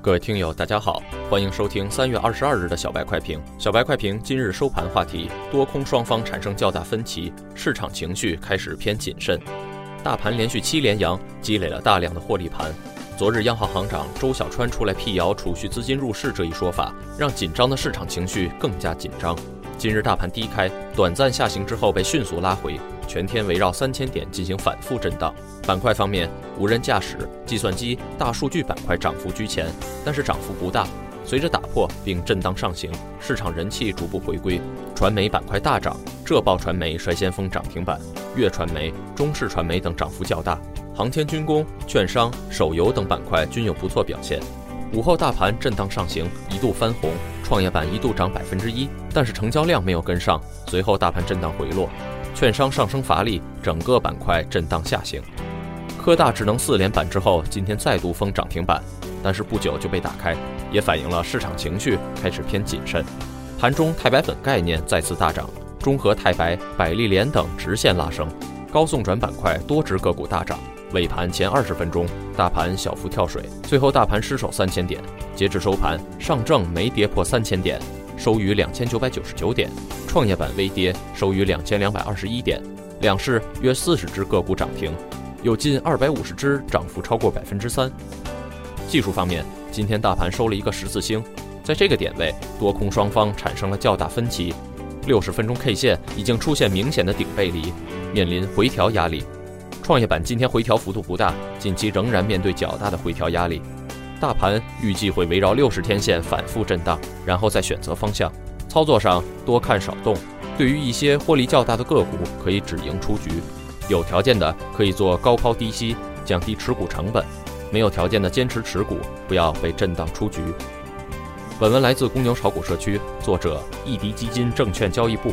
各位听友，大家好，欢迎收听三月二十二日的小白快评。小白快评今日收盘话题：多空双方产生较大分歧，市场情绪开始偏谨慎。大盘连续七连阳，积累了大量的获利盘。昨日央行行长周小川出来辟谣储蓄资金入市这一说法，让紧张的市场情绪更加紧张。今日大盘低开，短暂下行之后被迅速拉回，全天围绕三千点进行反复震荡。板块方面，无人驾驶、计算机、大数据板块涨幅居前，但是涨幅不大。随着打破并震荡上行，市场人气逐步回归。传媒板块大涨，浙报传媒率先封涨停板，粤传媒、中视传媒等涨幅较大。航天军工、券商、手游等板块均有不错表现。午后大盘震荡上行，一度翻红，创业板一度涨百分之一，但是成交量没有跟上。随后大盘震荡回落，券商上升乏力，整个板块震荡下行。科大智能四连板之后，今天再度封涨停板，但是不久就被打开，也反映了市场情绪开始偏谨慎。盘中钛白粉概念再次大涨，中和钛白、百利联等直线拉升，高送转板块多只个股大涨。尾盘前二十分钟，大盘小幅跳水，最后大盘失守三千点。截至收盘，上证没跌破三千点，收于两千九百九十九点；创业板微跌，收于两千两百二十一点。两市约四十只个股涨停，有近二百五十只涨幅超过百分之三。技术方面，今天大盘收了一个十字星，在这个点位，多空双方产生了较大分歧。六十分钟 K 线已经出现明显的顶背离，面临回调压力。创业板今天回调幅度不大，近期仍然面对较大的回调压力。大盘预计会围绕六十天线反复震荡，然后再选择方向。操作上多看少动，对于一些获利较大的个股可以止盈出局，有条件的可以做高抛低吸，降低持股成本；没有条件的坚持持股，不要被震荡出局。本文来自公牛炒股社区，作者易迪基金证券交易部。